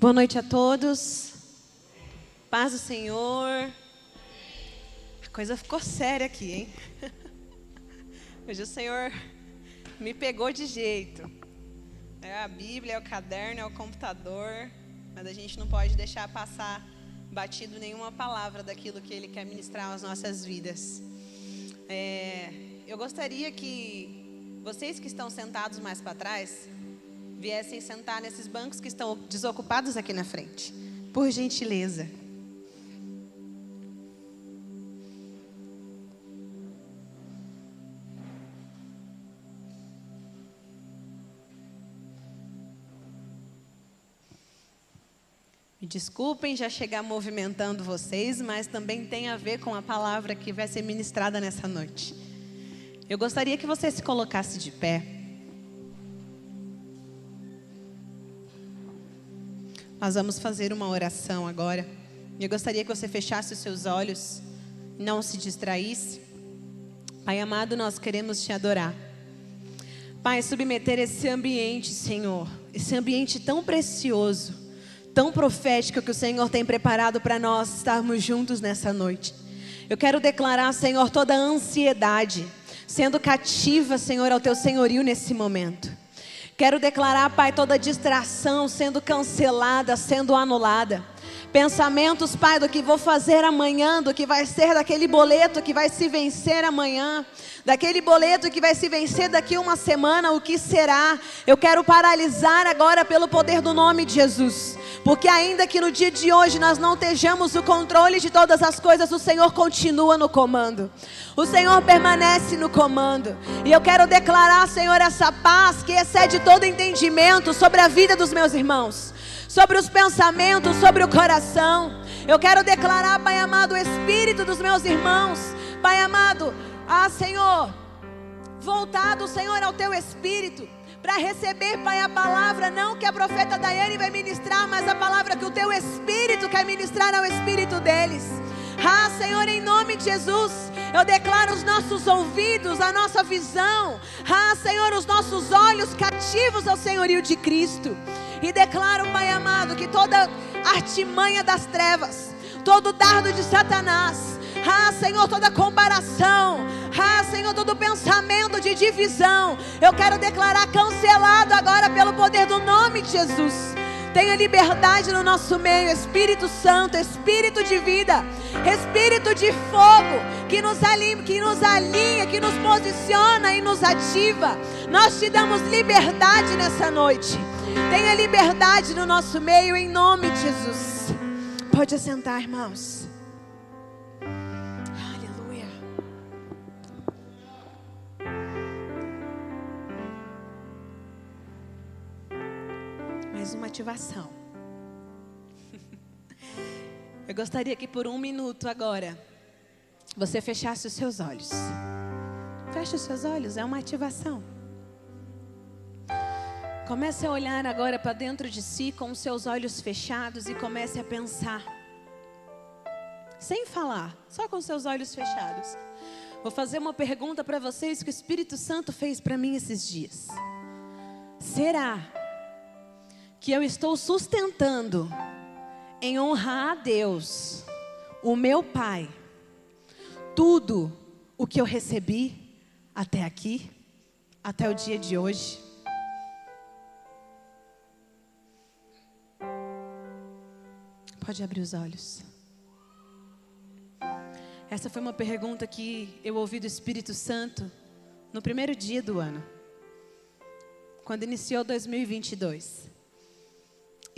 Boa noite a todos. Paz do Senhor. A coisa ficou séria aqui, hein? Hoje o Senhor me pegou de jeito. É a Bíblia, é o caderno, é o computador, mas a gente não pode deixar passar batido nenhuma palavra daquilo que Ele quer ministrar às nossas vidas. É, eu gostaria que vocês que estão sentados mais para trás viessem sentar nesses bancos que estão desocupados aqui na frente. Por gentileza. Me desculpem já chegar movimentando vocês, mas também tem a ver com a palavra que vai ser ministrada nessa noite. Eu gostaria que você se colocasse de pé. Nós vamos fazer uma oração agora. Eu gostaria que você fechasse os seus olhos, não se distraísse. Pai amado, nós queremos te adorar. Pai, submeter esse ambiente, Senhor, esse ambiente tão precioso, tão profético que o Senhor tem preparado para nós estarmos juntos nessa noite. Eu quero declarar, Senhor, toda a ansiedade sendo cativa, Senhor, ao teu senhorio nesse momento. Quero declarar, Pai, toda distração sendo cancelada, sendo anulada. Pensamentos, Pai, do que vou fazer amanhã, do que vai ser daquele boleto que vai se vencer amanhã, daquele boleto que vai se vencer daqui uma semana, o que será? Eu quero paralisar agora pelo poder do nome de Jesus. Porque ainda que no dia de hoje nós não estejamos o controle de todas as coisas, o Senhor continua no comando. O Senhor permanece no comando. E eu quero declarar, Senhor, essa paz que excede todo entendimento sobre a vida dos meus irmãos, sobre os pensamentos, sobre o coração. Eu quero declarar, Pai amado, o espírito dos meus irmãos, Pai amado, ah, Senhor, voltado, Senhor, ao teu espírito para receber, Pai, a palavra, não que a profeta Daiane vai ministrar, mas a palavra que o teu Espírito quer ministrar ao Espírito deles. Ah, Senhor, em nome de Jesus, eu declaro os nossos ouvidos, a nossa visão, ah, Senhor, os nossos olhos cativos ao senhorio de Cristo. E declaro, Pai amado, que toda artimanha das trevas, todo dardo de Satanás, ah, Senhor, toda comparação. Ah, Senhor, todo pensamento de divisão. Eu quero declarar cancelado agora pelo poder do nome de Jesus. Tenha liberdade no nosso meio, Espírito Santo, Espírito de vida, Espírito de fogo, que nos alinha, que nos alinha, que nos posiciona e nos ativa. Nós te damos liberdade nessa noite. Tenha liberdade no nosso meio, em nome de Jesus. Pode assentar, irmãos. Mais uma ativação. Eu gostaria que por um minuto agora você fechasse os seus olhos. Feche os seus olhos, é uma ativação. Comece a olhar agora para dentro de si com os seus olhos fechados e comece a pensar. Sem falar, só com seus olhos fechados. Vou fazer uma pergunta para vocês que o Espírito Santo fez para mim esses dias. Será que eu estou sustentando em honrar a Deus, o meu Pai, tudo o que eu recebi até aqui, até o dia de hoje. Pode abrir os olhos. Essa foi uma pergunta que eu ouvi do Espírito Santo no primeiro dia do ano, quando iniciou 2022.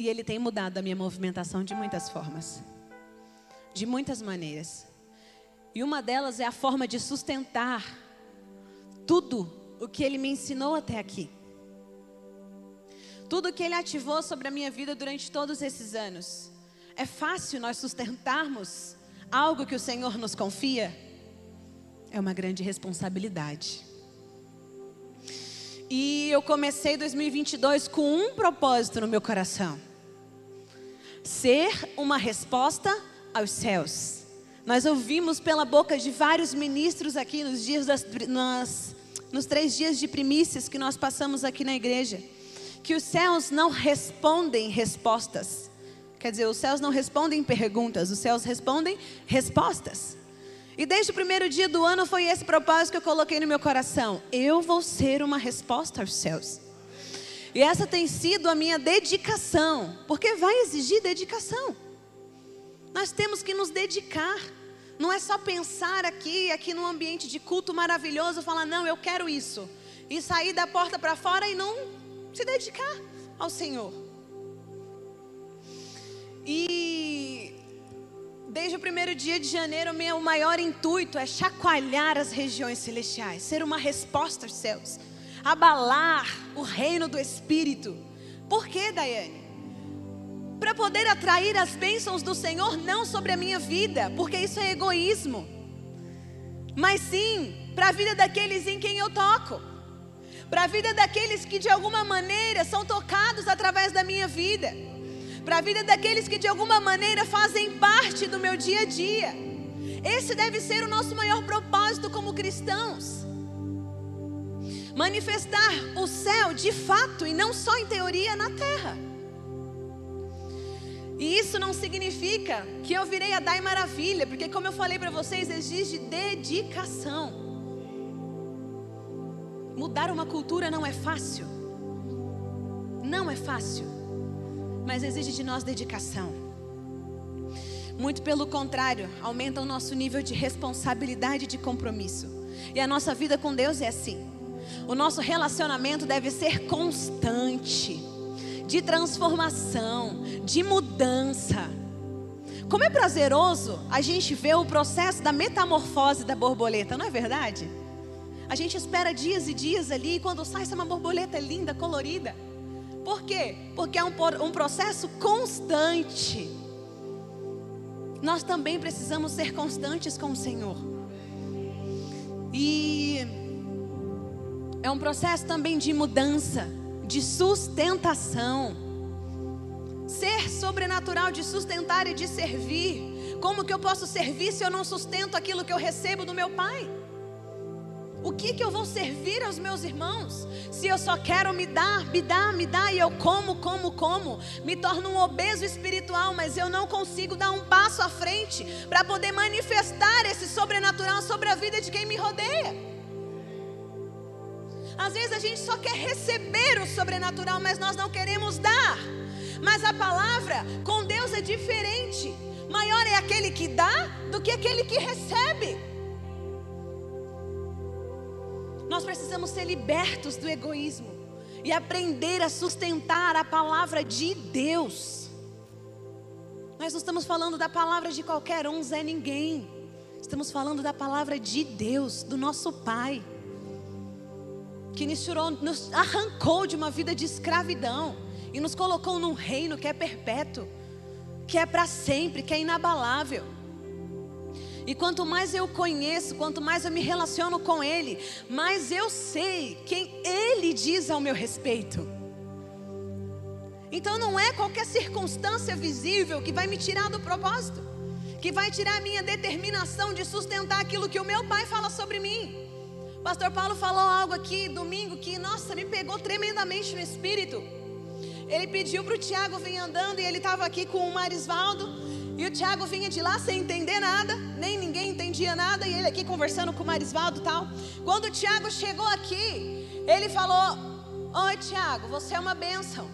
E ele tem mudado a minha movimentação de muitas formas. De muitas maneiras. E uma delas é a forma de sustentar tudo o que ele me ensinou até aqui. Tudo que ele ativou sobre a minha vida durante todos esses anos. É fácil nós sustentarmos algo que o Senhor nos confia? É uma grande responsabilidade. E eu comecei 2022 com um propósito no meu coração ser uma resposta aos céus. Nós ouvimos pela boca de vários ministros aqui nos dias das, nas, nos três dias de primícias que nós passamos aqui na igreja, que os céus não respondem respostas, Quer dizer, os céus não respondem perguntas, os céus respondem respostas. E desde o primeiro dia do ano foi esse propósito que eu coloquei no meu coração. Eu vou ser uma resposta aos céus. E essa tem sido a minha dedicação, porque vai exigir dedicação. Nós temos que nos dedicar. Não é só pensar aqui, aqui num ambiente de culto maravilhoso, falar, não, eu quero isso. E sair da porta para fora e não se dedicar ao Senhor. E desde o primeiro dia de janeiro, meu maior intuito é chacoalhar as regiões celestiais, ser uma resposta aos céus, abalar o reino do Espírito. Por quê, Daiane? Para poder atrair as bênçãos do Senhor não sobre a minha vida, porque isso é egoísmo, mas sim para a vida daqueles em quem eu toco, para a vida daqueles que de alguma maneira são tocados através da minha vida para a vida daqueles que de alguma maneira fazem parte do meu dia a dia. Esse deve ser o nosso maior propósito como cristãos. Manifestar o céu de fato e não só em teoria na terra. E isso não significa que eu virei a dar maravilha, porque como eu falei para vocês, exige dedicação. Mudar uma cultura não é fácil. Não é fácil mas exige de nós dedicação. Muito pelo contrário, aumenta o nosso nível de responsabilidade e de compromisso. E a nossa vida com Deus é assim. O nosso relacionamento deve ser constante, de transformação, de mudança. Como é prazeroso a gente ver o processo da metamorfose da borboleta, não é verdade? A gente espera dias e dias ali, e quando sai, é uma borboleta linda, colorida. Por quê? Porque é um, um processo constante. Nós também precisamos ser constantes com o Senhor. E é um processo também de mudança, de sustentação. Ser sobrenatural de sustentar e de servir. Como que eu posso servir se eu não sustento aquilo que eu recebo do meu Pai? O que, que eu vou servir aos meus irmãos? Se eu só quero me dar, me dar, me dar, e eu como, como, como, me torno um obeso espiritual, mas eu não consigo dar um passo à frente para poder manifestar esse sobrenatural sobre a vida de quem me rodeia. Às vezes a gente só quer receber o sobrenatural, mas nós não queremos dar. Mas a palavra com Deus é diferente. Maior é aquele que dá do que aquele que recebe. Nós precisamos ser libertos do egoísmo e aprender a sustentar a palavra de Deus. Nós não estamos falando da palavra de qualquer um, Zé Ninguém. Estamos falando da palavra de Deus, do nosso Pai, que nos, tirou, nos arrancou de uma vida de escravidão e nos colocou num reino que é perpétuo, que é para sempre, que é inabalável. E quanto mais eu conheço, quanto mais eu me relaciono com Ele, mais eu sei quem Ele diz ao meu respeito. Então não é qualquer circunstância visível que vai me tirar do propósito, que vai tirar a minha determinação de sustentar aquilo que o meu pai fala sobre mim. Pastor Paulo falou algo aqui domingo que, nossa, me pegou tremendamente no espírito. Ele pediu para o Tiago vir andando e ele estava aqui com o Marisvaldo. E o Tiago vinha de lá sem entender nada, nem ninguém entendia nada, e ele aqui conversando com o Marisvaldo e tal. Quando o Tiago chegou aqui, ele falou: Oi, Tiago, você é uma bênção.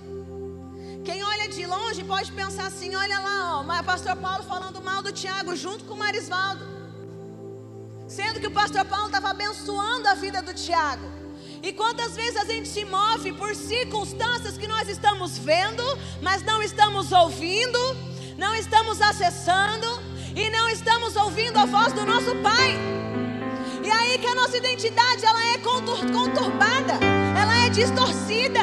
Quem olha de longe pode pensar assim: olha lá, ó, o pastor Paulo falando mal do Tiago junto com o Marisvaldo. Sendo que o pastor Paulo estava abençoando a vida do Tiago. E quantas vezes a gente se move por circunstâncias que nós estamos vendo, mas não estamos ouvindo, não estamos acessando e não estamos ouvindo a voz do nosso Pai. E aí que a nossa identidade ela é conturbada, ela é distorcida.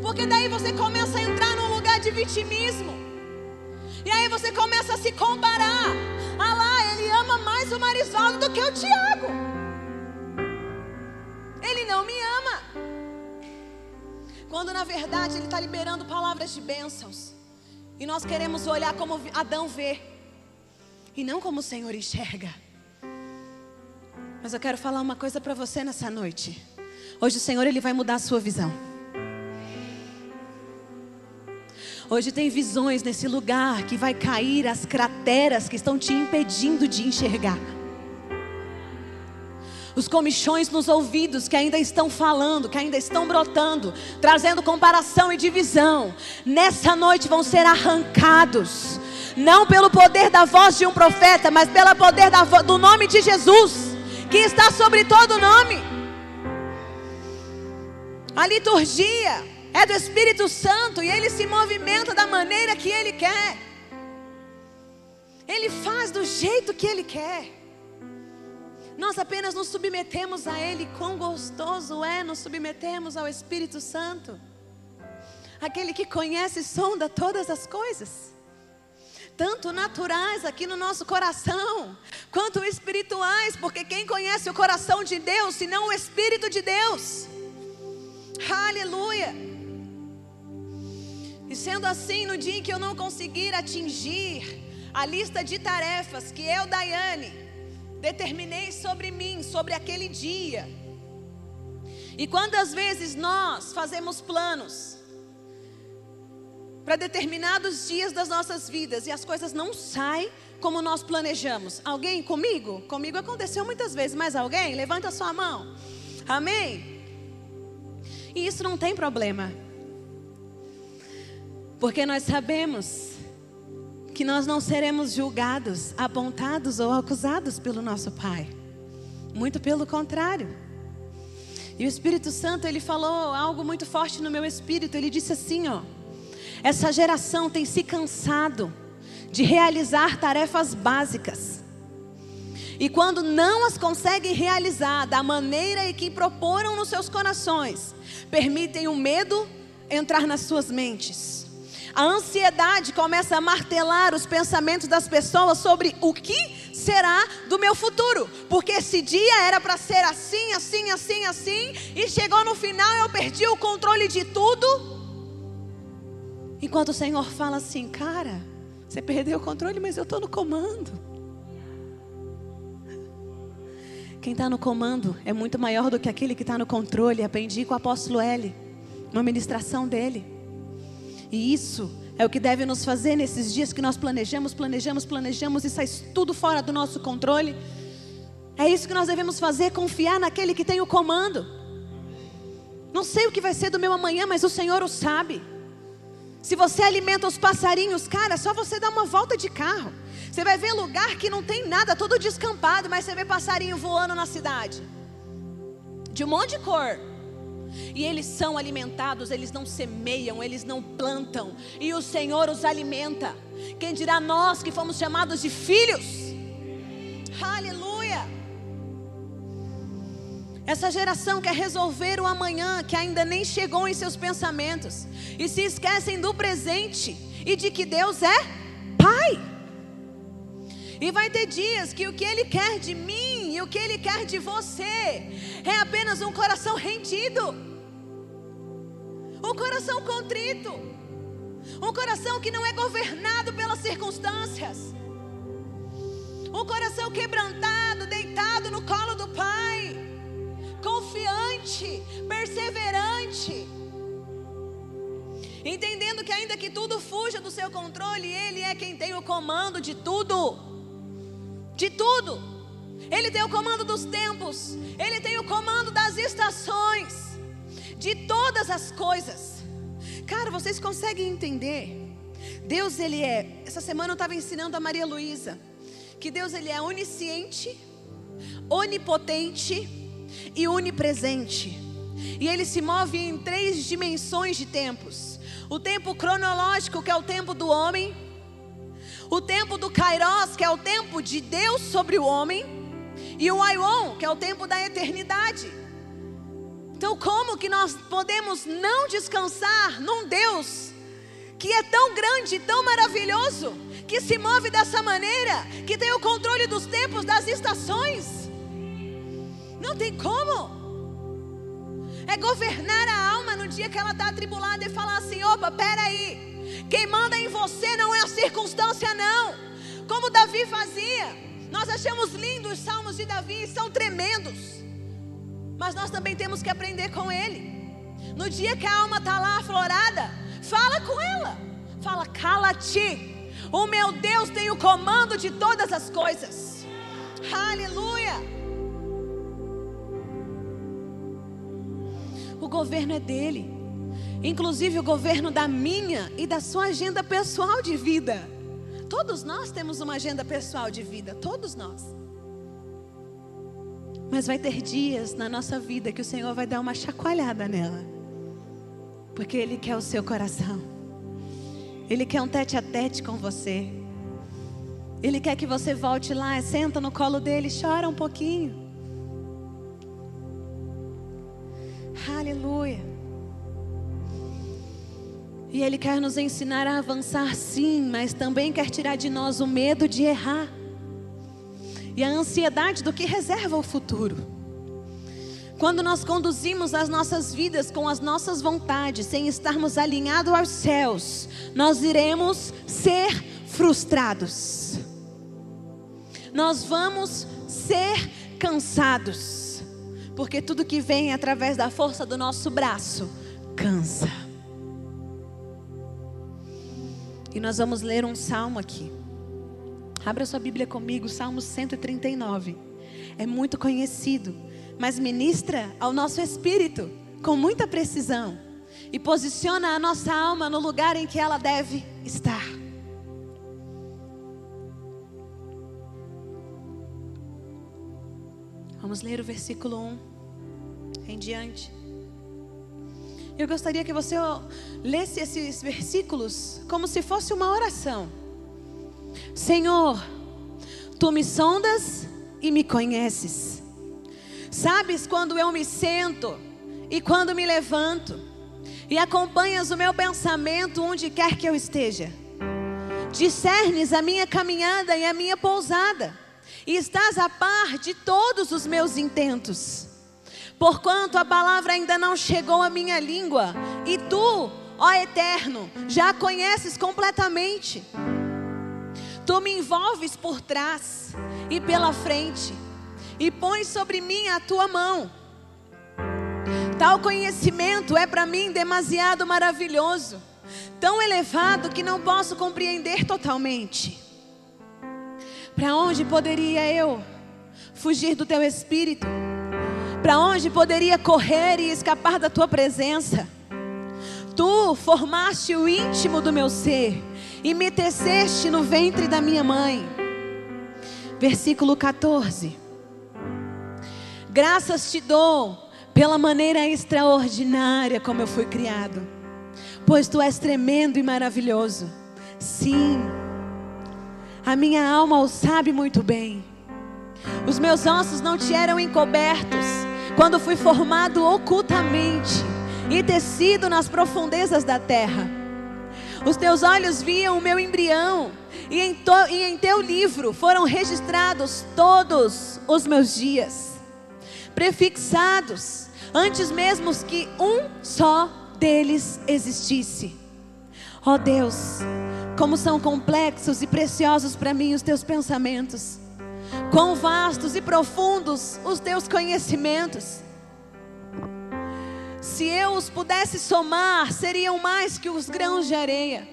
Porque daí você começa a entrar num lugar de vitimismo. E aí você começa a se comparar. Ah lá, ele ama mais o Marisvaldo do que o Tiago. Ele não me ama. Quando na verdade ele está liberando palavras de bênçãos. E nós queremos olhar como Adão vê e não como o Senhor enxerga. Mas eu quero falar uma coisa para você nessa noite. Hoje o Senhor ele vai mudar a sua visão. Hoje tem visões nesse lugar que vai cair as crateras que estão te impedindo de enxergar. Os comichões nos ouvidos que ainda estão falando, que ainda estão brotando, trazendo comparação e divisão, nessa noite vão ser arrancados, não pelo poder da voz de um profeta, mas pelo poder do nome de Jesus, que está sobre todo nome. A liturgia é do Espírito Santo e ele se movimenta da maneira que ele quer. Ele faz do jeito que ele quer. Nós apenas nos submetemos a ele. Quão gostoso é nos submetermos ao Espírito Santo. Aquele que conhece e sonda todas as coisas. Tanto naturais aqui no nosso coração, quanto espirituais, porque quem conhece o coração de Deus, senão o Espírito de Deus? Aleluia. E sendo assim, no dia em que eu não conseguir atingir a lista de tarefas que eu, Daiane, determinei sobre mim, sobre aquele dia. E quantas vezes nós fazemos planos para determinados dias das nossas vidas e as coisas não saem como nós planejamos? Alguém comigo? Comigo aconteceu muitas vezes, mas alguém? Levanta sua mão. Amém? E isso não tem problema. Porque nós sabemos que nós não seremos julgados, apontados ou acusados pelo nosso Pai. Muito pelo contrário. E o Espírito Santo, ele falou algo muito forte no meu espírito. Ele disse assim, ó: Essa geração tem se cansado de realizar tarefas básicas. E quando não as conseguem realizar da maneira em que proporam nos seus corações, permitem o medo entrar nas suas mentes a ansiedade começa a martelar os pensamentos das pessoas sobre o que será do meu futuro, porque esse dia era para ser assim, assim, assim, assim, e chegou no final eu perdi o controle de tudo. Enquanto o Senhor fala assim, cara, você perdeu o controle, mas eu estou no comando. Quem está no comando é muito maior do que aquele que está no controle. Aprendi com o apóstolo L, uma ministração dele. E isso é o que deve nos fazer nesses dias que nós planejamos, planejamos, planejamos e sai tudo fora do nosso controle. É isso que nós devemos fazer, confiar naquele que tem o comando. Não sei o que vai ser do meu amanhã, mas o Senhor o sabe. Se você alimenta os passarinhos, cara, é só você dar uma volta de carro. Você vai ver lugar que não tem nada, todo descampado, mas você vê passarinho voando na cidade. De um monte de cor. E eles são alimentados, eles não semeiam, eles não plantam. E o Senhor os alimenta. Quem dirá nós que fomos chamados de filhos? Aleluia! Essa geração quer resolver o amanhã que ainda nem chegou em seus pensamentos e se esquecem do presente e de que Deus é Pai. E vai ter dias que o que Ele quer de mim o que Ele quer de você. É apenas um coração rendido, um coração contrito, um coração que não é governado pelas circunstâncias, um coração quebrantado, deitado no colo do Pai, confiante, perseverante. Entendendo que ainda que tudo fuja do seu controle, Ele é quem tem o comando de tudo. De tudo. Ele tem o comando dos tempos, ele tem o comando das estações, de todas as coisas. Cara, vocês conseguem entender? Deus, ele é. Essa semana eu estava ensinando a Maria Luísa que Deus, ele é onisciente, onipotente e onipresente. E ele se move em três dimensões de tempos: o tempo cronológico, que é o tempo do homem o tempo do Kairos, que é o tempo de Deus sobre o homem, e o Aion, que é o tempo da eternidade. Então, como que nós podemos não descansar num Deus que é tão grande, tão maravilhoso, que se move dessa maneira, que tem o controle dos tempos, das estações? Não tem como. É governar a alma no dia que ela está atribulada e falar assim: opa, peraí. Quem manda em você não é a circunstância, não. Como Davi fazia. Nós achamos lindos os salmos de Davi, são tremendos. Mas nós também temos que aprender com ele. No dia que a alma está lá aflorada, fala com ela. Fala Cala-te. O meu Deus tem o comando de todas as coisas. Aleluia. O governo é dele. Inclusive o governo da minha e da sua agenda pessoal de vida. Todos nós temos uma agenda pessoal de vida, todos nós. Mas vai ter dias na nossa vida que o Senhor vai dar uma chacoalhada nela. Porque Ele quer o seu coração. Ele quer um tete a tete com você. Ele quer que você volte lá, senta no colo dele, chora um pouquinho. Aleluia. E Ele quer nos ensinar a avançar, sim, mas também quer tirar de nós o medo de errar e a ansiedade do que reserva o futuro. Quando nós conduzimos as nossas vidas com as nossas vontades, sem estarmos alinhados aos céus, nós iremos ser frustrados. Nós vamos ser cansados, porque tudo que vem através da força do nosso braço cansa. E nós vamos ler um salmo aqui. Abra sua Bíblia comigo, Salmo 139. É muito conhecido, mas ministra ao nosso espírito com muita precisão e posiciona a nossa alma no lugar em que ela deve estar. Vamos ler o versículo 1 em diante. Eu gostaria que você lesse esses versículos como se fosse uma oração. Senhor, tu me sondas e me conheces. Sabes quando eu me sento e quando me levanto, e acompanhas o meu pensamento onde quer que eu esteja. Discernes a minha caminhada e a minha pousada, e estás a par de todos os meus intentos. Porquanto a palavra ainda não chegou à minha língua, e tu, ó Eterno, já a conheces completamente. Tu me envolves por trás e pela frente, e pões sobre mim a tua mão. Tal conhecimento é para mim demasiado maravilhoso, tão elevado que não posso compreender totalmente. Para onde poderia eu fugir do teu espírito? Para onde poderia correr e escapar da tua presença? Tu formaste o íntimo do meu ser e me teceste no ventre da minha mãe. Versículo 14. Graças te dou pela maneira extraordinária como eu fui criado, pois tu és tremendo e maravilhoso. Sim, a minha alma o sabe muito bem. Os meus ossos não te eram encobertos quando fui formado ocultamente e tecido nas profundezas da terra. Os teus olhos viam o meu embrião, e em, to, e em teu livro foram registrados todos os meus dias, prefixados, antes mesmo que um só deles existisse. Ó oh Deus, como são complexos e preciosos para mim os teus pensamentos, quão vastos e profundos os teus conhecimentos. Se eu os pudesse somar, seriam mais que os grãos de areia.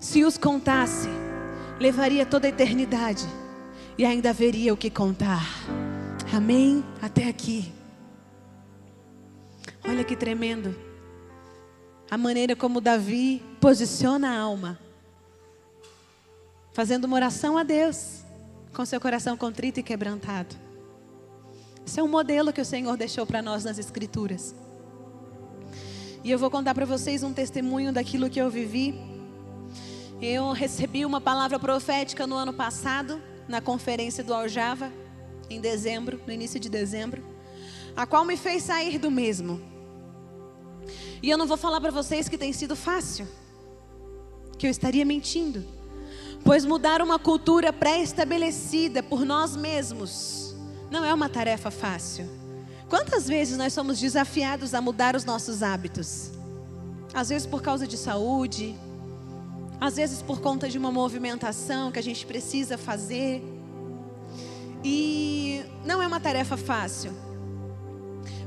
Se os contasse, levaria toda a eternidade e ainda haveria o que contar. Amém? Até aqui. Olha que tremendo. A maneira como Davi posiciona a alma, fazendo uma oração a Deus, com seu coração contrito e quebrantado. Esse é um modelo que o Senhor deixou para nós nas Escrituras. E eu vou contar para vocês um testemunho daquilo que eu vivi. Eu recebi uma palavra profética no ano passado, na conferência do Aljava, em dezembro, no início de dezembro, a qual me fez sair do mesmo. E eu não vou falar para vocês que tem sido fácil, que eu estaria mentindo, pois mudar uma cultura pré-estabelecida por nós mesmos não é uma tarefa fácil. Quantas vezes nós somos desafiados a mudar os nossos hábitos? Às vezes por causa de saúde, às vezes por conta de uma movimentação que a gente precisa fazer. E não é uma tarefa fácil.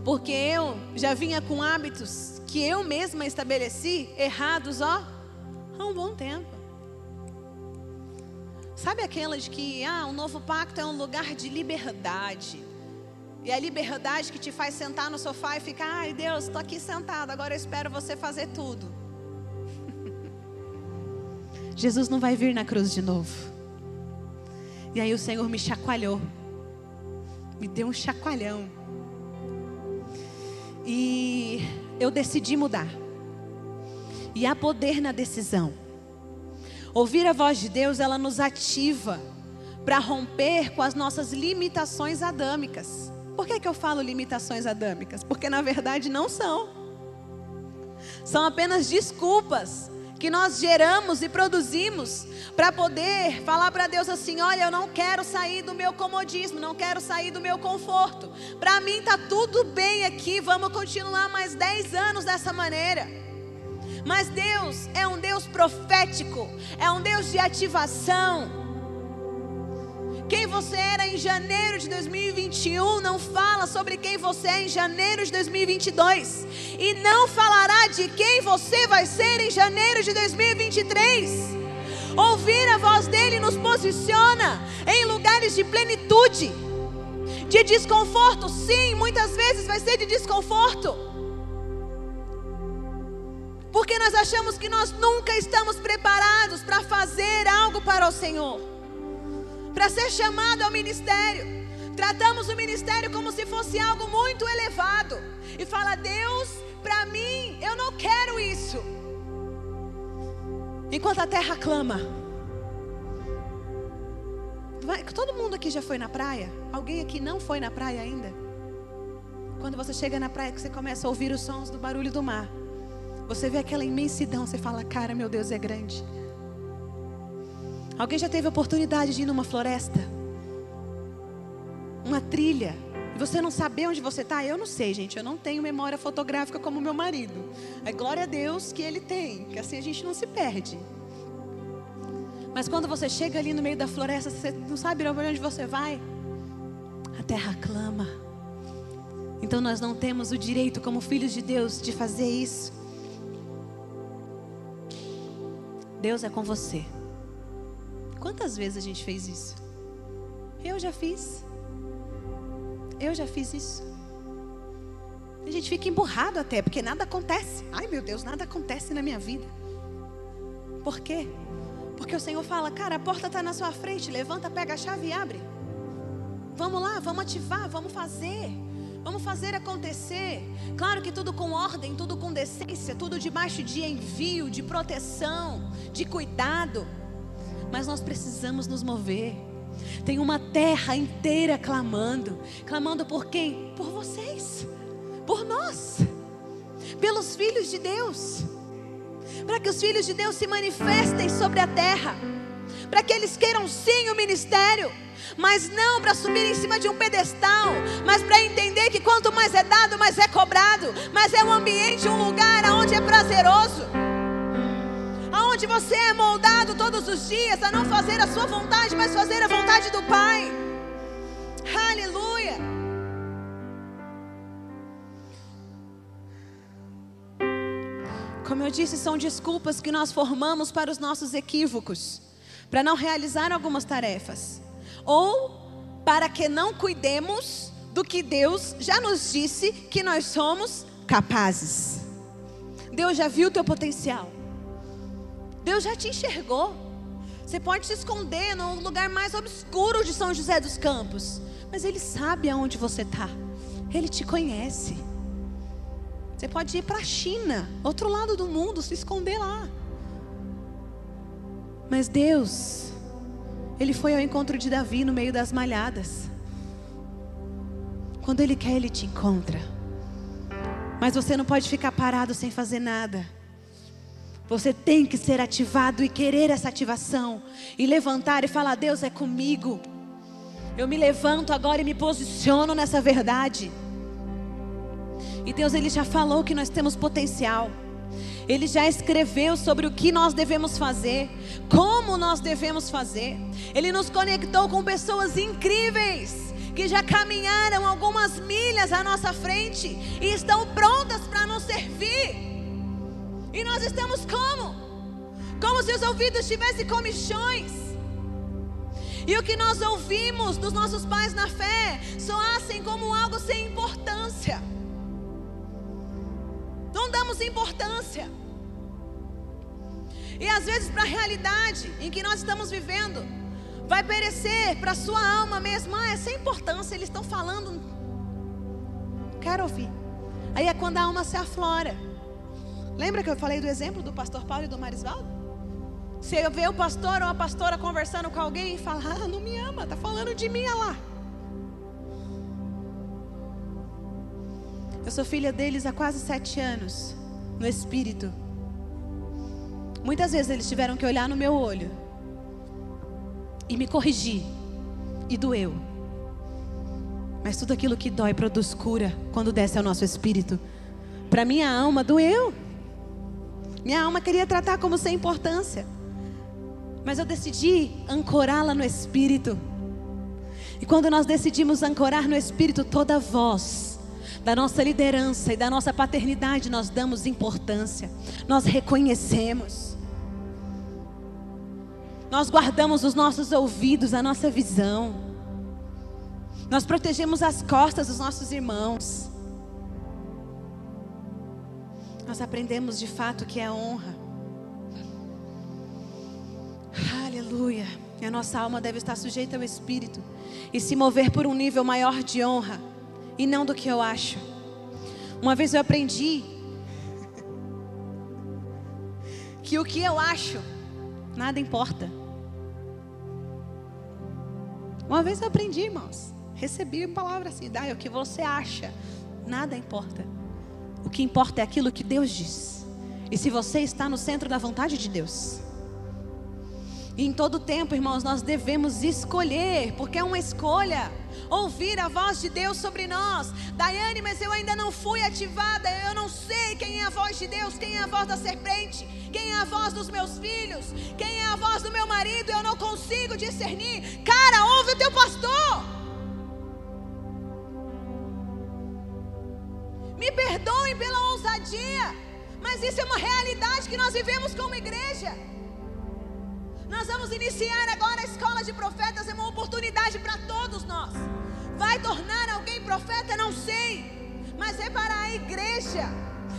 Porque eu já vinha com hábitos que eu mesma estabeleci errados, ó, há um bom tempo. Sabe aquela de que ah, o novo pacto é um lugar de liberdade. E a liberdade que te faz sentar no sofá e ficar, ai Deus, estou aqui sentado, agora eu espero você fazer tudo. Jesus não vai vir na cruz de novo. E aí o Senhor me chacoalhou, me deu um chacoalhão. E eu decidi mudar. E há poder na decisão. Ouvir a voz de Deus, ela nos ativa para romper com as nossas limitações adâmicas. Por que, que eu falo limitações adâmicas? Porque na verdade não são. São apenas desculpas que nós geramos e produzimos para poder falar para Deus assim: olha, eu não quero sair do meu comodismo, não quero sair do meu conforto. Para mim tá tudo bem aqui, vamos continuar mais 10 anos dessa maneira. Mas Deus é um Deus profético, é um Deus de ativação. Quem você era em janeiro de 2021 não fala sobre quem você é em janeiro de 2022. E não falará de quem você vai ser em janeiro de 2023. Ouvir a voz dele nos posiciona em lugares de plenitude, de desconforto. Sim, muitas vezes vai ser de desconforto. Porque nós achamos que nós nunca estamos preparados para fazer algo para o Senhor para ser chamado ao ministério. Tratamos o ministério como se fosse algo muito elevado. E fala, Deus, para mim, eu não quero isso. Enquanto a terra clama. todo mundo aqui já foi na praia? Alguém aqui não foi na praia ainda? Quando você chega na praia, que você começa a ouvir os sons do barulho do mar. Você vê aquela imensidão, você fala, cara, meu Deus é grande. Alguém já teve a oportunidade de ir numa floresta? Uma trilha? E você não saber onde você está? Eu não sei, gente. Eu não tenho memória fotográfica como meu marido. É glória a Deus que ele tem, que assim a gente não se perde. Mas quando você chega ali no meio da floresta, você não sabe onde você vai. A terra clama. Então nós não temos o direito, como filhos de Deus, de fazer isso. Deus é com você. Quantas vezes a gente fez isso? Eu já fiz. Eu já fiz isso. A gente fica emburrado até, porque nada acontece. Ai meu Deus, nada acontece na minha vida. Por quê? Porque o Senhor fala, cara, a porta está na sua frente, levanta, pega a chave e abre. Vamos lá, vamos ativar, vamos fazer. Vamos fazer acontecer. Claro que tudo com ordem, tudo com decência, tudo debaixo de envio, de proteção, de cuidado mas nós precisamos nos mover. Tem uma terra inteira clamando. Clamando por quem? Por vocês. Por nós. Pelos filhos de Deus. Para que os filhos de Deus se manifestem sobre a terra. Para que eles queiram sim o ministério. Mas não para subir em cima de um pedestal. Mas para entender que quanto mais é dado, mais é cobrado. Mas é um ambiente, um lugar onde é prazeroso onde você é moldado todos os dias a não fazer a sua vontade, mas fazer a vontade do Pai. Aleluia. Como eu disse, são desculpas que nós formamos para os nossos equívocos, para não realizar algumas tarefas, ou para que não cuidemos do que Deus já nos disse que nós somos capazes. Deus já viu o teu potencial. Deus já te enxergou. Você pode se esconder no lugar mais obscuro de São José dos Campos, mas Ele sabe aonde você está. Ele te conhece. Você pode ir para a China, outro lado do mundo, se esconder lá. Mas Deus, Ele foi ao encontro de Davi no meio das malhadas. Quando Ele quer, Ele te encontra. Mas você não pode ficar parado sem fazer nada. Você tem que ser ativado e querer essa ativação. E levantar e falar: Deus é comigo. Eu me levanto agora e me posiciono nessa verdade. E Deus, Ele já falou que nós temos potencial. Ele já escreveu sobre o que nós devemos fazer, como nós devemos fazer. Ele nos conectou com pessoas incríveis que já caminharam algumas milhas à nossa frente e estão prontas para nos servir. E nós estamos como? Como se os ouvidos tivessem comichões. E o que nós ouvimos dos nossos pais na fé soassem como algo sem importância. Não damos importância. E às vezes, para a realidade em que nós estamos vivendo, vai perecer para a sua alma mesmo. Ah, é sem importância, eles estão falando. Quero ouvir. Aí é quando a alma se aflora. Lembra que eu falei do exemplo do pastor Paulo e do Marisvaldo? Você vê o pastor ou a pastora conversando com alguém e fala: Ah, não me ama, tá falando de mim, olha lá. Eu sou filha deles há quase sete anos, no espírito. Muitas vezes eles tiveram que olhar no meu olho e me corrigir, e doeu. Mas tudo aquilo que dói produz cura quando desce ao nosso espírito. Para minha alma doeu. Minha alma queria tratar como sem importância. Mas eu decidi ancorá-la no espírito. E quando nós decidimos ancorar no espírito toda voz da nossa liderança e da nossa paternidade, nós damos importância. Nós reconhecemos. Nós guardamos os nossos ouvidos, a nossa visão. Nós protegemos as costas dos nossos irmãos. Nós aprendemos de fato que é honra. Aleluia. E a nossa alma deve estar sujeita ao Espírito e se mover por um nível maior de honra e não do que eu acho. Uma vez eu aprendi que o que eu acho nada importa. Uma vez eu aprendi, irmãos. Recebi palavra assim, dai o que você acha, nada importa. O que importa é aquilo que Deus diz. E se você está no centro da vontade de Deus. E em todo tempo, irmãos, nós devemos escolher, porque é uma escolha, ouvir a voz de Deus sobre nós. Daiane, mas eu ainda não fui ativada, eu não sei quem é a voz de Deus, quem é a voz da serpente, quem é a voz dos meus filhos, quem é a voz do meu marido, eu não consigo discernir. Cara, ouve o teu pastor. Me perdoem pela ousadia, mas isso é uma realidade que nós vivemos como igreja. Nós vamos iniciar agora a escola de profetas, é uma oportunidade para todos nós. Vai tornar alguém profeta? Não sei, mas é para a igreja.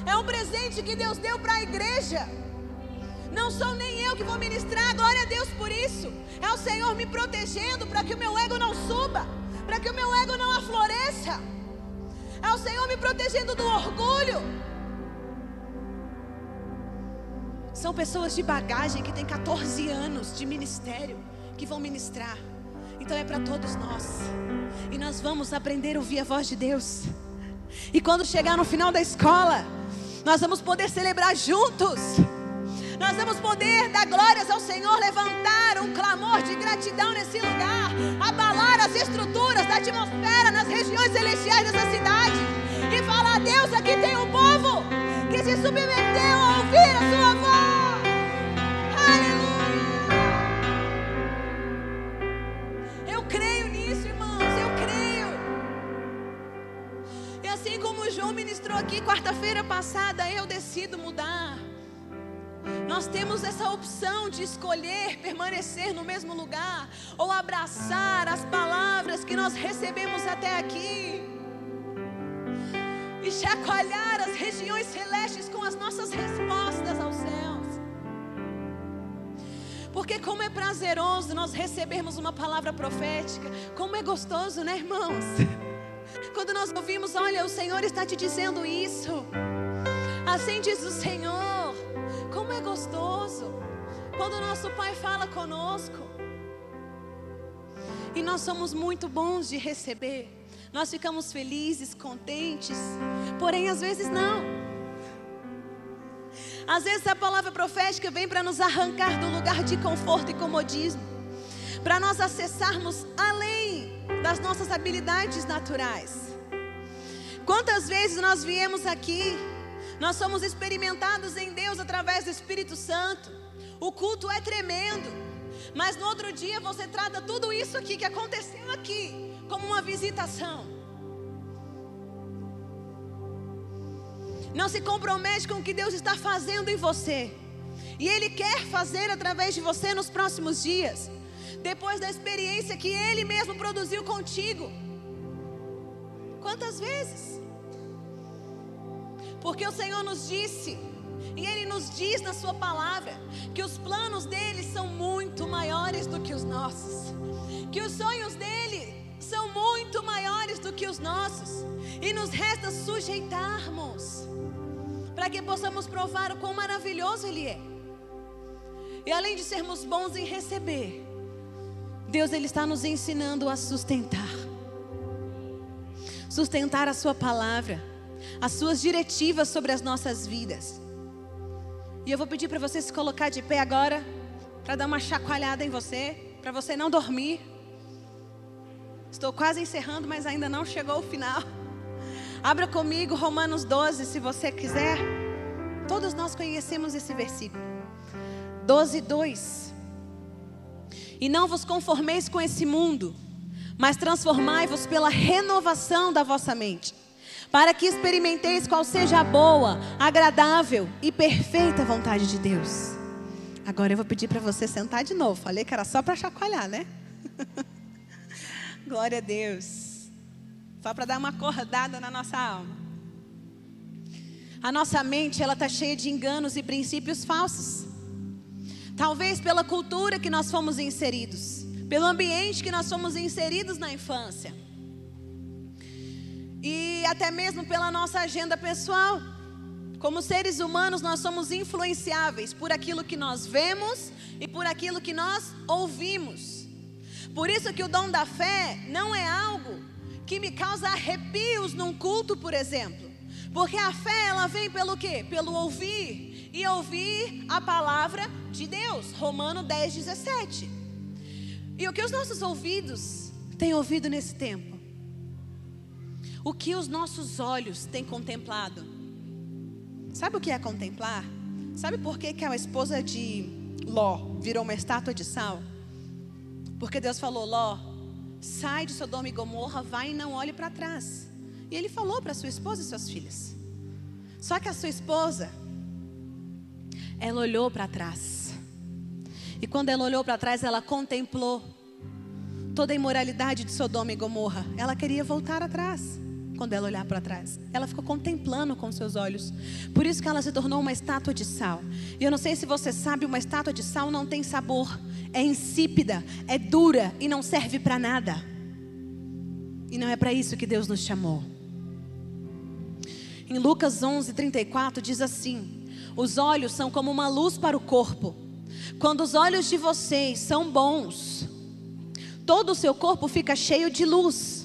É um presente que Deus deu para a igreja. Não sou nem eu que vou ministrar, glória a Deus por isso. É o Senhor me protegendo para que o meu ego não suba, para que o meu ego não afloreça. É o Senhor me protegendo do orgulho. São pessoas de bagagem que têm 14 anos de ministério que vão ministrar. Então é para todos nós. E nós vamos aprender a ouvir a voz de Deus. E quando chegar no final da escola, nós vamos poder celebrar juntos. Nós vamos poder dar glórias ao Senhor, levantar um clamor de gratidão nesse lugar, abalar as estruturas da atmosfera nas regiões celestiais dessa cidade e falar: Deus, aqui tem um povo se submeteu a ouvir a sua voz. Aleluia! Eu creio nisso, irmãos, eu creio. E assim como o João ministrou aqui quarta-feira passada, eu decido mudar. Nós temos essa opção de escolher permanecer no mesmo lugar ou abraçar as palavras que nós recebemos até aqui e chacoalhar as regiões celestes com as nossas respostas aos céus. Porque como é prazeroso nós recebermos uma palavra profética, como é gostoso, né, irmãos? Quando nós ouvimos, olha, o Senhor está te dizendo isso. Assim diz o Senhor. Como é gostoso quando nosso Pai fala conosco. E nós somos muito bons de receber. Nós ficamos felizes, contentes, porém às vezes não. Às vezes a palavra profética vem para nos arrancar do lugar de conforto e comodismo, para nós acessarmos além das nossas habilidades naturais. Quantas vezes nós viemos aqui, nós somos experimentados em Deus através do Espírito Santo, o culto é tremendo, mas no outro dia você trata tudo isso aqui que aconteceu aqui como uma visitação. Não se compromete com o que Deus está fazendo em você. E Ele quer fazer através de você nos próximos dias. depois da experiência que Ele mesmo produziu contigo. Quantas vezes? Porque o Senhor nos disse, e Ele nos diz na Sua palavra, que os planos dele são muito maiores do que os nossos, que os sonhos dele são muito maiores do que os nossos, e nos resta sujeitarmos, para que possamos provar o quão maravilhoso Ele é. E além de sermos bons em receber, Deus ele está nos ensinando a sustentar. Sustentar a sua palavra, as suas diretivas sobre as nossas vidas. E eu vou pedir para você se colocar de pé agora, para dar uma chacoalhada em você, para você não dormir. Estou quase encerrando, mas ainda não chegou o final. Abra comigo Romanos 12, se você quiser. Todos nós conhecemos esse versículo. 12, 2. E não vos conformeis com esse mundo, mas transformai-vos pela renovação da vossa mente, para que experimenteis qual seja a boa, agradável e perfeita vontade de Deus. Agora eu vou pedir para você sentar de novo. Falei que era só para chacoalhar, né? Glória a Deus. Só para dar uma acordada na nossa alma. A nossa mente, ela está cheia de enganos e princípios falsos. Talvez pela cultura que nós fomos inseridos, pelo ambiente que nós fomos inseridos na infância. E até mesmo pela nossa agenda pessoal. Como seres humanos, nós somos influenciáveis por aquilo que nós vemos e por aquilo que nós ouvimos. Por isso que o dom da fé não é algo que me causa arrepios num culto, por exemplo. Porque a fé, ela vem pelo quê? Pelo ouvir e ouvir a palavra de Deus. Romano 10, 17. E o que os nossos ouvidos têm ouvido nesse tempo? O que os nossos olhos têm contemplado? Sabe o que é contemplar? Sabe por que, que a esposa de Ló virou uma estátua de sal? Porque Deus falou: Ló, sai de Sodoma e Gomorra, vai e não olhe para trás. E ele falou para sua esposa e suas filhas. Só que a sua esposa ela olhou para trás. E quando ela olhou para trás, ela contemplou toda a imoralidade de Sodoma e Gomorra. Ela queria voltar atrás. Quando ela olhar para trás, ela ficou contemplando com seus olhos. Por isso que ela se tornou uma estátua de sal. E eu não sei se você sabe, uma estátua de sal não tem sabor, é insípida, é dura e não serve para nada. E não é para isso que Deus nos chamou. Em Lucas 11:34 diz assim: os olhos são como uma luz para o corpo. Quando os olhos de vocês são bons, todo o seu corpo fica cheio de luz.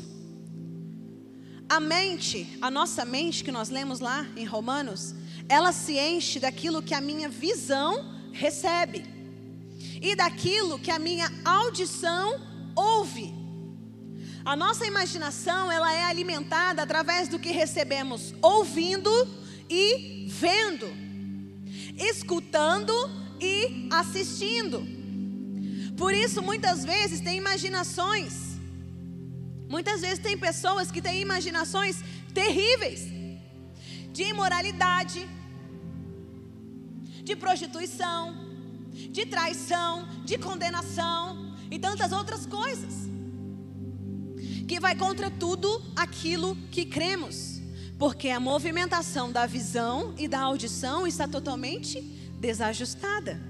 A mente, a nossa mente que nós lemos lá em Romanos, ela se enche daquilo que a minha visão recebe e daquilo que a minha audição ouve. A nossa imaginação, ela é alimentada através do que recebemos ouvindo e vendo escutando e assistindo. Por isso, muitas vezes, tem imaginações. Muitas vezes, tem pessoas que têm imaginações terríveis de imoralidade, de prostituição, de traição, de condenação e tantas outras coisas. Que vai contra tudo aquilo que cremos. Porque a movimentação da visão e da audição está totalmente desajustada.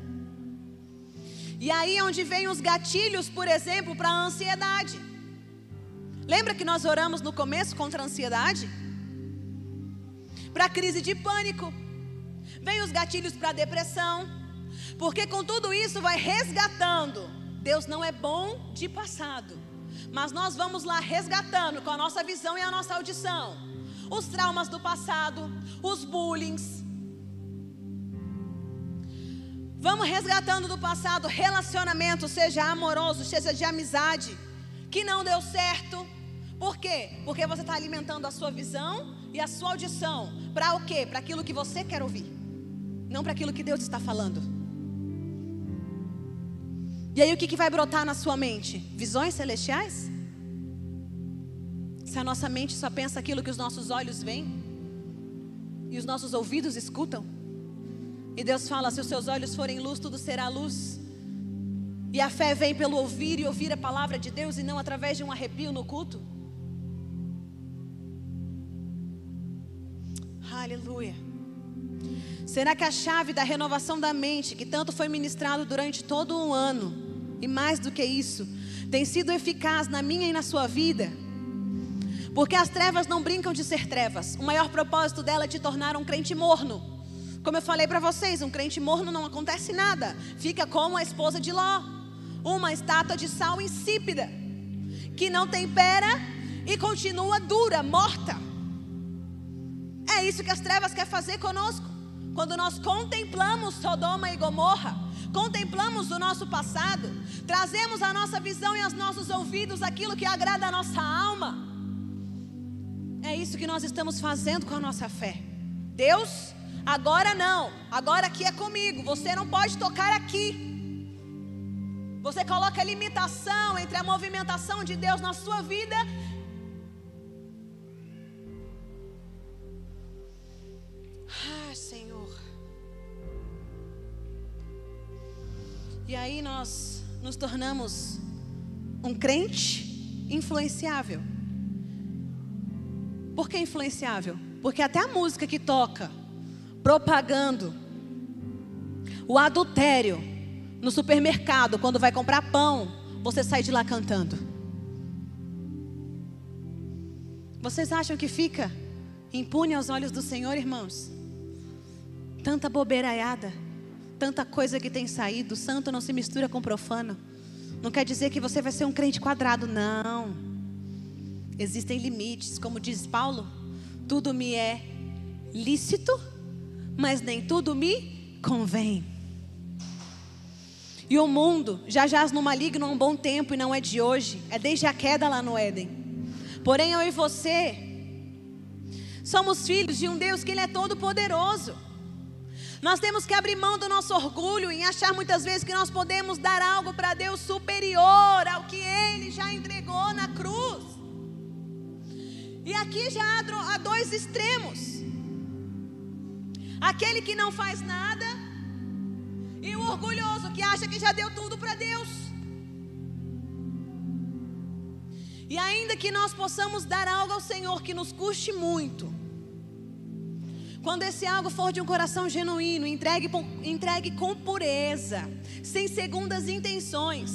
E aí é onde vem os gatilhos, por exemplo, para a ansiedade. Lembra que nós oramos no começo contra a ansiedade? Para a crise de pânico. Vem os gatilhos para a depressão. Porque com tudo isso vai resgatando. Deus não é bom de passado. Mas nós vamos lá resgatando com a nossa visão e a nossa audição os traumas do passado, os bullings. Vamos resgatando do passado relacionamento, seja amoroso, seja de amizade, que não deu certo. Por quê? Porque você está alimentando a sua visão e a sua audição. Para o quê? Para aquilo que você quer ouvir, não para aquilo que Deus está falando. E aí o que, que vai brotar na sua mente? Visões celestiais? Se a nossa mente só pensa aquilo que os nossos olhos veem e os nossos ouvidos escutam. E Deus fala: se os seus olhos forem luz, tudo será luz. E a fé vem pelo ouvir e ouvir a palavra de Deus e não através de um arrepio no culto? Aleluia. Será que a chave da renovação da mente, que tanto foi ministrado durante todo um ano, e mais do que isso, tem sido eficaz na minha e na sua vida? Porque as trevas não brincam de ser trevas. O maior propósito dela é te tornar um crente morno. Como eu falei para vocês, um crente morno não acontece nada. Fica como a esposa de Ló, uma estátua de sal insípida, que não tempera e continua dura, morta. É isso que as trevas quer fazer conosco. Quando nós contemplamos Sodoma e Gomorra, contemplamos o nosso passado, trazemos a nossa visão e aos nossos ouvidos aquilo que agrada a nossa alma. É isso que nós estamos fazendo com a nossa fé. Deus, agora não, agora aqui é comigo. Você não pode tocar aqui. Você coloca limitação entre a movimentação de Deus na sua vida. Aí nós nos tornamos um crente influenciável. Por que influenciável? Porque até a música que toca, propagando o adultério no supermercado, quando vai comprar pão, você sai de lá cantando. Vocês acham que fica impune aos olhos do Senhor, irmãos? Tanta bobeiraiada, tanta coisa que tem saído, santo não se mistura com profano. Não quer dizer que você vai ser um crente quadrado, não. Existem limites, como diz Paulo, tudo me é lícito, mas nem tudo me convém. E o mundo já jaz no maligno há um bom tempo e não é de hoje, é desde a queda lá no Éden. Porém, eu e você somos filhos de um Deus que Ele é todo poderoso. Nós temos que abrir mão do nosso orgulho em achar muitas vezes que nós podemos dar algo para Deus superior ao que Ele já entregou na cruz. E aqui já há dois extremos: aquele que não faz nada, e o orgulhoso que acha que já deu tudo para Deus. E ainda que nós possamos dar algo ao Senhor que nos custe muito, quando esse algo for de um coração genuíno, entregue, entregue com pureza, sem segundas intenções,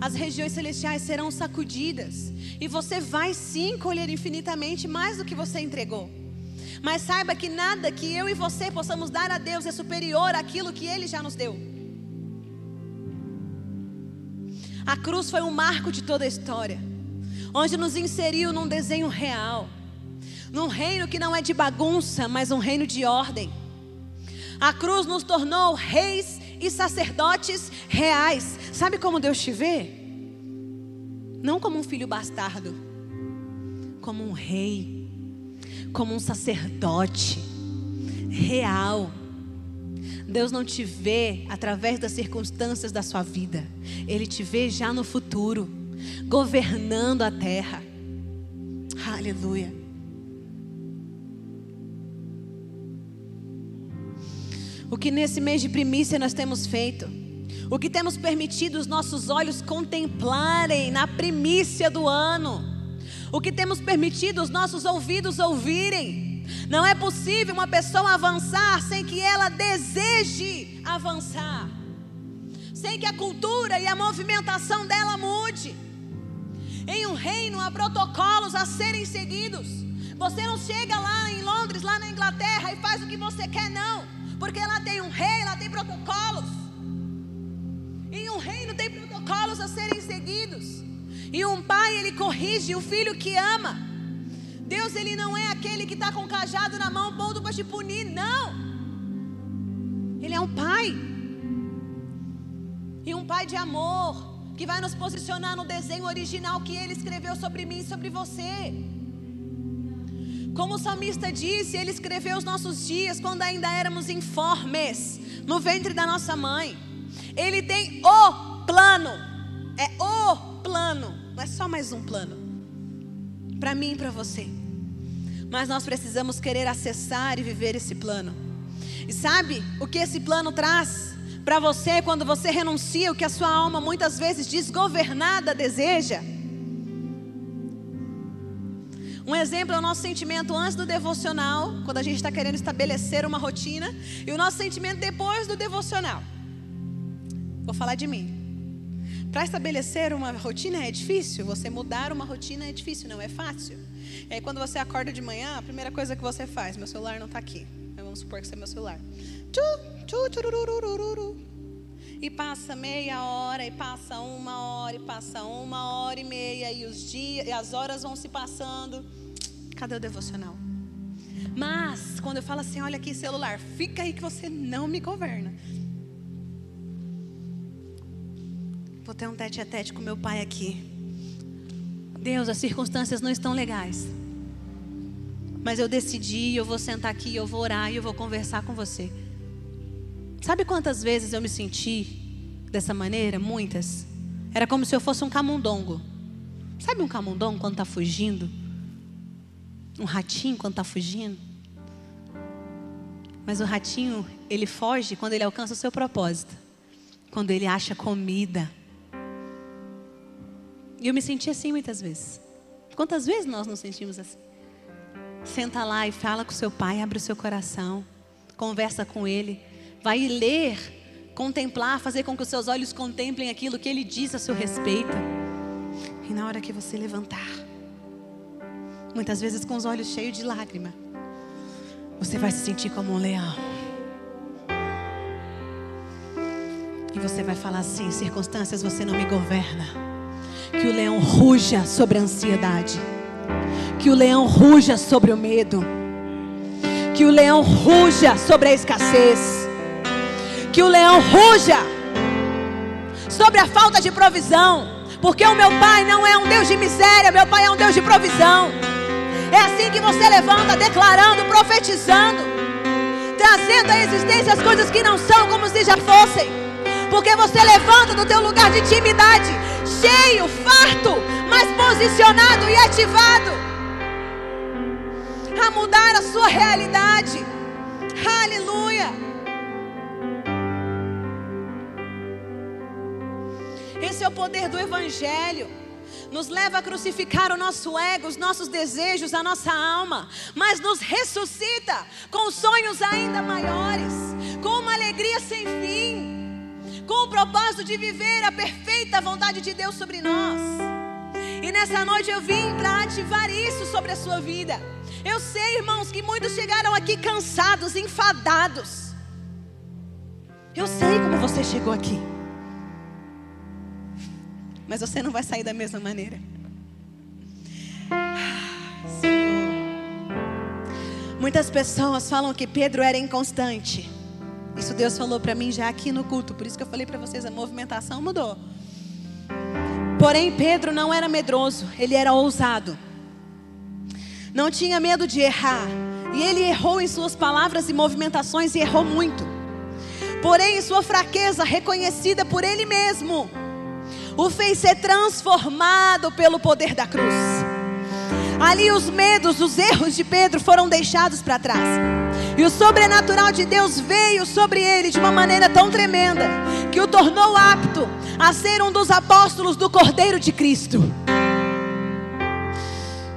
as regiões celestiais serão sacudidas e você vai sim colher infinitamente mais do que você entregou. Mas saiba que nada que eu e você possamos dar a Deus é superior àquilo que Ele já nos deu. A cruz foi um marco de toda a história, onde nos inseriu num desenho real, num reino que não é de bagunça, mas um reino de ordem. A cruz nos tornou reis e sacerdotes reais. Sabe como Deus te vê? Não como um filho bastardo, como um rei, como um sacerdote real. Deus não te vê através das circunstâncias da sua vida, Ele te vê já no futuro, governando a terra. Aleluia. O que nesse mês de primícia nós temos feito? O que temos permitido os nossos olhos contemplarem na primícia do ano? O que temos permitido os nossos ouvidos ouvirem? Não é possível uma pessoa avançar sem que ela deseje avançar, sem que a cultura e a movimentação dela mude. Em um reino há protocolos a serem seguidos. Você não chega lá em Londres, lá na Inglaterra e faz o que você quer, não. Porque ela tem um rei, ela tem protocolos. Em um reino tem protocolos a serem seguidos. E um pai, ele corrige o filho que ama. Deus, ele não é aquele que está com o cajado na mão, pondo para te punir, não. Ele é um pai. E um pai de amor, que vai nos posicionar no desenho original que ele escreveu sobre mim e sobre você. Como o salmista disse, ele escreveu os nossos dias quando ainda éramos informes, no ventre da nossa mãe. Ele tem o plano, é o plano, não é só mais um plano, para mim e para você. Mas nós precisamos querer acessar e viver esse plano. E sabe o que esse plano traz? para você quando você renuncia o que a sua alma muitas vezes desgovernada deseja. Um exemplo é o nosso sentimento antes do devocional, quando a gente está querendo estabelecer uma rotina, e o nosso sentimento depois do devocional. Vou falar de mim. Para estabelecer uma rotina é difícil, você mudar uma rotina é difícil, não é fácil. E aí quando você acorda de manhã, a primeira coisa que você faz, meu celular não está aqui. Vamos supor que esse é meu celular. E passa meia hora, e passa uma hora, e passa uma hora e meia, e os dias, e as horas vão se passando. Cadê o devocional? Mas, quando eu falo assim, olha aqui, celular, fica aí que você não me governa. Vou ter um tete a tete com meu pai aqui. Deus, as circunstâncias não estão legais. Mas eu decidi, eu vou sentar aqui, eu vou orar e eu vou conversar com você. Sabe quantas vezes eu me senti dessa maneira? Muitas. Era como se eu fosse um camundongo. Sabe um camundongo quando está fugindo? Um ratinho quando está fugindo? Mas o ratinho, ele foge quando ele alcança o seu propósito. Quando ele acha comida. E eu me senti assim muitas vezes. Quantas vezes nós nos sentimos assim? Senta lá e fala com seu pai, abre o seu coração, conversa com ele, vai ler, contemplar, fazer com que os seus olhos contemplem aquilo que ele diz a seu respeito. E na hora que você levantar, muitas vezes com os olhos cheios de lágrima, você vai se sentir como um leão. E você vai falar assim: circunstâncias você não me governa. Que o leão ruja sobre a ansiedade. Que o leão ruja sobre o medo. Que o leão ruja sobre a escassez. Que o leão ruja sobre a falta de provisão. Porque o meu pai não é um Deus de miséria, meu pai é um Deus de provisão. É assim que você levanta, declarando, profetizando, trazendo à existência as coisas que não são como se já fossem. Porque você levanta do teu lugar de intimidade, cheio, farto, mas posicionado e ativado a mudar a sua realidade. Aleluia. É o poder do Evangelho. Nos leva a crucificar o nosso ego, os nossos desejos, a nossa alma, mas nos ressuscita com sonhos ainda maiores, com uma alegria sem fim, com o propósito de viver a perfeita vontade de Deus sobre nós. E nessa noite eu vim para ativar isso sobre a sua vida. Eu sei, irmãos, que muitos chegaram aqui cansados, enfadados. Eu sei como você chegou aqui. Mas você não vai sair da mesma maneira. Senhor. Muitas pessoas falam que Pedro era inconstante. Isso Deus falou para mim já aqui no culto. Por isso que eu falei para vocês, a movimentação mudou. Porém, Pedro não era medroso, ele era ousado não tinha medo de errar. E ele errou em suas palavras e movimentações e errou muito. Porém, em sua fraqueza, reconhecida por ele mesmo, o fez ser transformado pelo poder da cruz. Ali os medos, os erros de Pedro foram deixados para trás. E o sobrenatural de Deus veio sobre ele de uma maneira tão tremenda que o tornou apto a ser um dos apóstolos do Cordeiro de Cristo.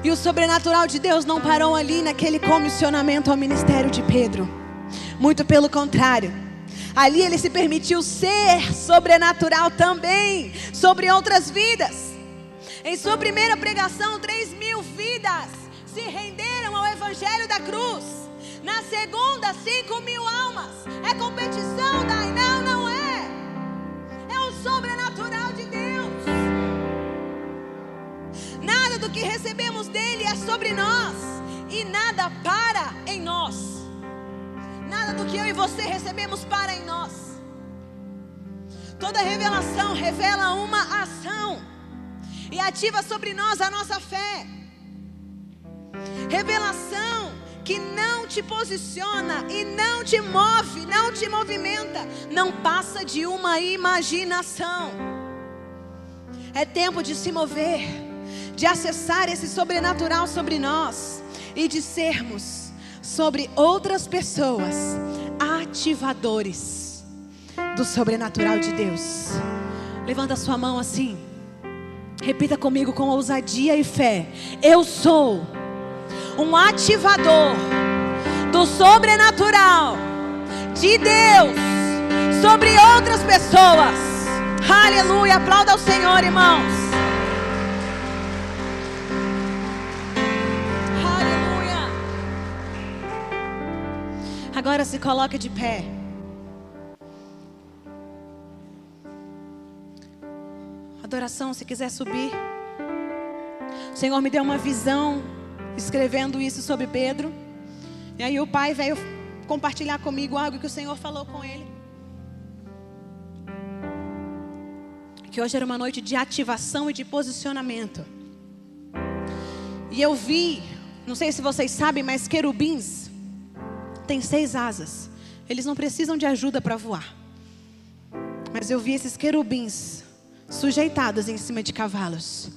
E o sobrenatural de Deus não parou ali naquele comissionamento ao ministério de Pedro. Muito pelo contrário. Ali ele se permitiu ser sobrenatural também sobre outras vidas. Em sua primeira pregação, três mil vidas se renderam ao Evangelho da Cruz. Na segunda, cinco mil almas. É competição, Dai? Não, não é. É o sobrenatural de Deus. Nada do que recebemos dele é sobre nós e nada para em nós. Nada do que eu e você recebemos para em nós. Toda revelação revela uma ação e ativa sobre nós a nossa fé. Revelação que não te posiciona e não te move, não te movimenta, não passa de uma imaginação. É tempo de se mover de acessar esse sobrenatural sobre nós e de sermos sobre outras pessoas ativadores do sobrenatural de Deus. Levanta sua mão assim. Repita comigo com ousadia e fé. Eu sou um ativador do sobrenatural de Deus sobre outras pessoas. Aleluia. Aplauda ao Senhor, irmãos. Agora se coloca de pé. Adoração, se quiser subir. O Senhor me deu uma visão escrevendo isso sobre Pedro. E aí o pai veio compartilhar comigo algo que o Senhor falou com ele. Que hoje era uma noite de ativação e de posicionamento. E eu vi, não sei se vocês sabem, mas querubins têm seis asas. Eles não precisam de ajuda para voar. Mas eu vi esses querubins sujeitados em cima de cavalos.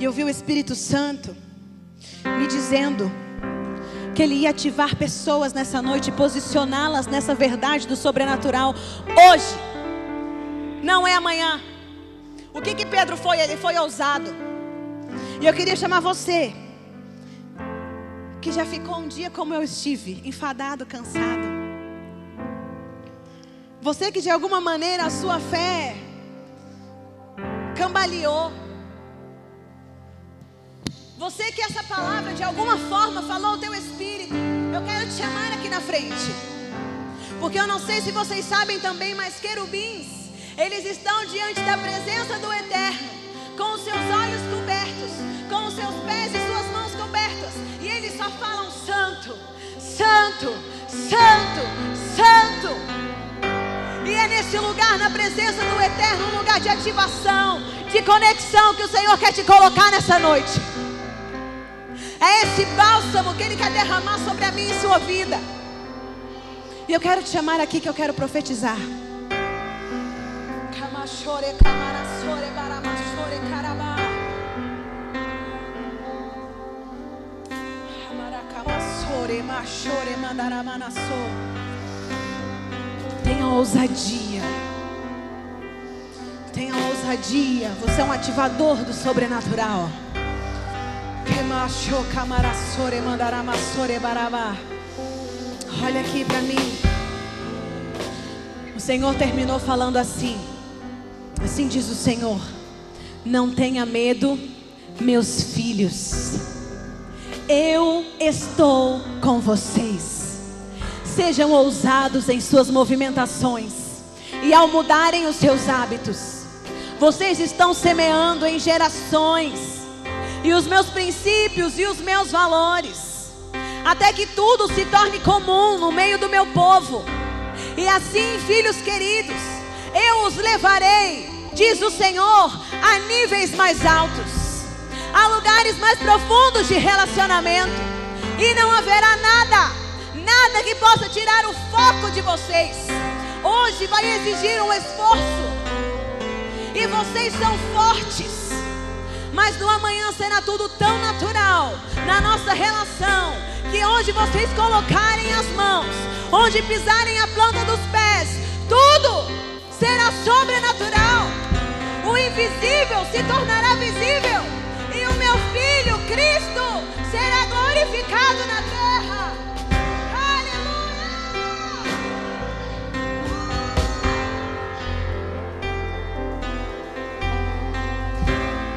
E eu vi o Espírito Santo me dizendo que Ele ia ativar pessoas nessa noite, posicioná-las nessa verdade do sobrenatural hoje, não é amanhã. O que que Pedro foi? Ele foi ousado. E eu queria chamar você, que já ficou um dia como eu estive, enfadado, cansado. Você que de alguma maneira a sua fé cambaleou. Você que essa palavra de alguma forma falou ao teu espírito, eu quero te chamar aqui na frente. Porque eu não sei se vocês sabem também, mas querubins, eles estão diante da presença do Eterno, com os seus olhos cobertos, com os seus pés e suas mãos santo, santo, santo. E é nesse lugar, na presença do Eterno, um lugar de ativação, de conexão que o Senhor quer te colocar nessa noite. É esse bálsamo que Ele quer derramar sobre a mim e sua vida. E eu quero te chamar aqui que eu quero profetizar. Tenha ousadia. Tenha ousadia. Você é um ativador do sobrenatural. Olha aqui para mim. O Senhor terminou falando assim. Assim diz o Senhor: Não tenha medo, meus filhos. Eu estou com vocês. Sejam ousados em suas movimentações e ao mudarem os seus hábitos. Vocês estão semeando em gerações e os meus princípios e os meus valores, até que tudo se torne comum no meio do meu povo. E assim, filhos queridos, eu os levarei, diz o Senhor, a níveis mais altos, a lugares mais profundos de relacionamento, e não haverá nada, nada que possa tirar o foco de vocês. Hoje vai exigir um esforço, e vocês são fortes mas no amanhã será tudo tão natural na nossa relação que onde vocês colocarem as mãos, onde pisarem a planta dos pés, tudo será sobrenatural. O invisível se tornará visível Cristo será glorificado na terra.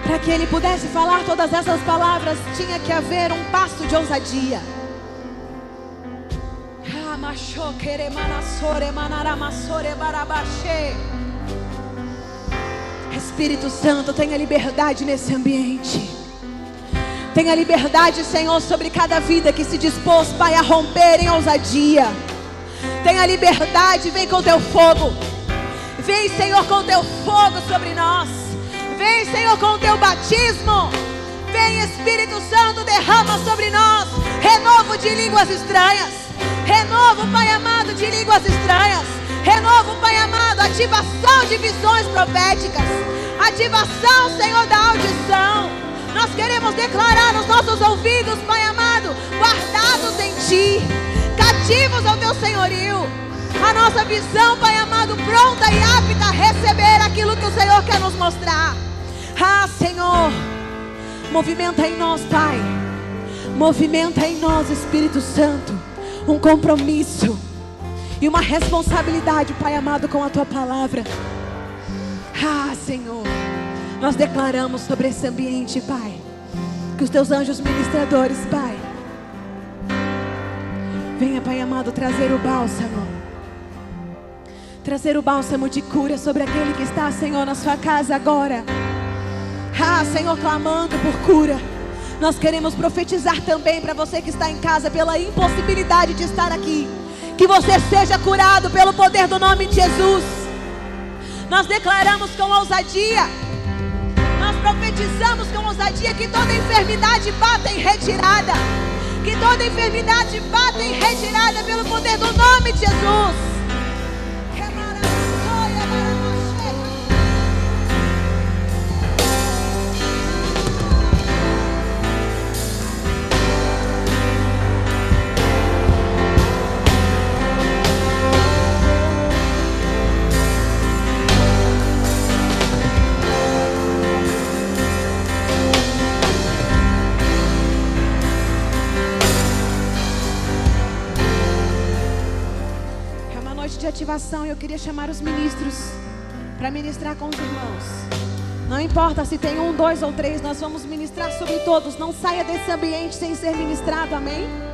Para que ele pudesse falar todas essas palavras, tinha que haver um passo de ousadia. Espírito Santo, tenha liberdade nesse ambiente. Tenha liberdade, Senhor, sobre cada vida que se dispôs, Pai, a romper em ousadia. Tenha liberdade, vem com teu fogo. Vem, Senhor, com teu fogo sobre nós. Vem, Senhor, com teu batismo. Vem, Espírito Santo, derrama sobre nós renovo de línguas estranhas. Renovo, Pai amado, de línguas estranhas. Renovo, Pai amado, ativação de visões proféticas. Ativação, Senhor, da audição. Nós queremos declarar nos nossos ouvidos, Pai amado, guardados em Ti, cativos ao Teu senhorio. a nossa visão, Pai amado, pronta e apta a receber aquilo que o Senhor quer nos mostrar. Ah, Senhor, movimenta em nós, Pai. Movimenta em nós, Espírito Santo, um compromisso e uma responsabilidade, Pai amado, com a tua palavra. Ah, Senhor, nós declaramos sobre esse ambiente, Pai, que os teus anjos ministradores, Pai, venha, Pai amado, trazer o bálsamo. Trazer o bálsamo de cura sobre aquele que está, Senhor, na sua casa agora. Ah, Senhor, clamando por cura. Nós queremos profetizar também para você que está em casa pela impossibilidade de estar aqui. Que você seja curado pelo poder do nome de Jesus. Nós declaramos com ousadia. Profetizamos com ousadia que toda enfermidade bata em retirada. Que toda enfermidade bata em retirada pelo poder do nome de Jesus. Ativação e eu queria chamar os ministros para ministrar com os irmãos. Não importa se tem um, dois ou três, nós vamos ministrar sobre todos. Não saia desse ambiente sem ser ministrado, amém?